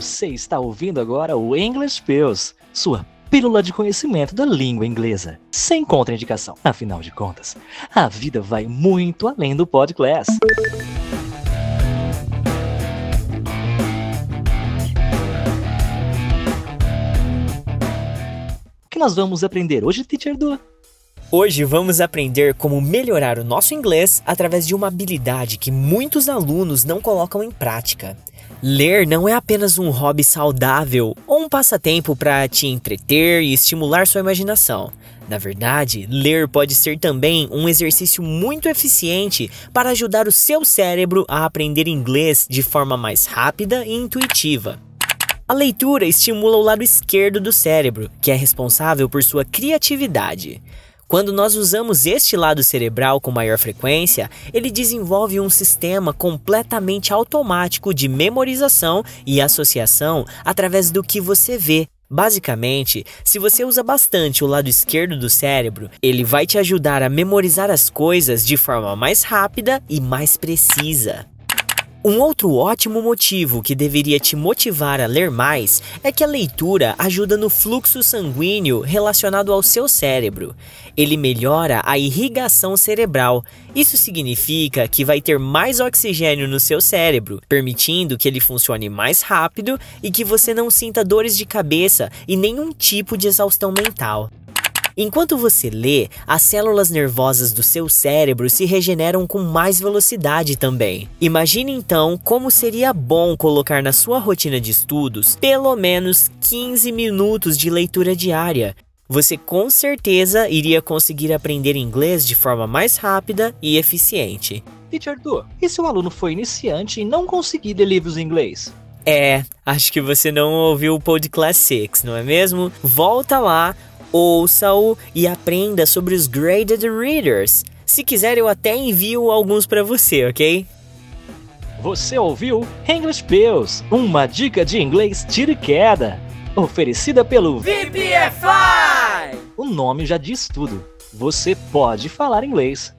Você está ouvindo agora o English Pills, sua pílula de conhecimento da língua inglesa, sem contraindicação. Afinal de contas, a vida vai muito além do podcast. O que nós vamos aprender hoje, Teacher Du? Hoje vamos aprender como melhorar o nosso inglês através de uma habilidade que muitos alunos não colocam em prática. Ler não é apenas um hobby saudável ou um passatempo para te entreter e estimular sua imaginação. Na verdade, ler pode ser também um exercício muito eficiente para ajudar o seu cérebro a aprender inglês de forma mais rápida e intuitiva. A leitura estimula o lado esquerdo do cérebro, que é responsável por sua criatividade. Quando nós usamos este lado cerebral com maior frequência, ele desenvolve um sistema completamente automático de memorização e associação através do que você vê. Basicamente, se você usa bastante o lado esquerdo do cérebro, ele vai te ajudar a memorizar as coisas de forma mais rápida e mais precisa. Um outro ótimo motivo que deveria te motivar a ler mais é que a leitura ajuda no fluxo sanguíneo relacionado ao seu cérebro. Ele melhora a irrigação cerebral. Isso significa que vai ter mais oxigênio no seu cérebro, permitindo que ele funcione mais rápido e que você não sinta dores de cabeça e nenhum tipo de exaustão mental. Enquanto você lê, as células nervosas do seu cérebro se regeneram com mais velocidade também. Imagine então como seria bom colocar na sua rotina de estudos pelo menos 15 minutos de leitura diária. Você com certeza iria conseguir aprender inglês de forma mais rápida e eficiente. Teacher Du, e se o aluno for iniciante e não conseguir ler livros em inglês? É, acho que você não ouviu o Podcast 6, não é mesmo? Volta lá, ouça-o e aprenda sobre os Graded Readers. Se quiser, eu até envio alguns para você, ok? Você ouviu English Pills, uma dica de inglês tira e queda, oferecida pelo VPFI! O nome já diz tudo. Você pode falar inglês.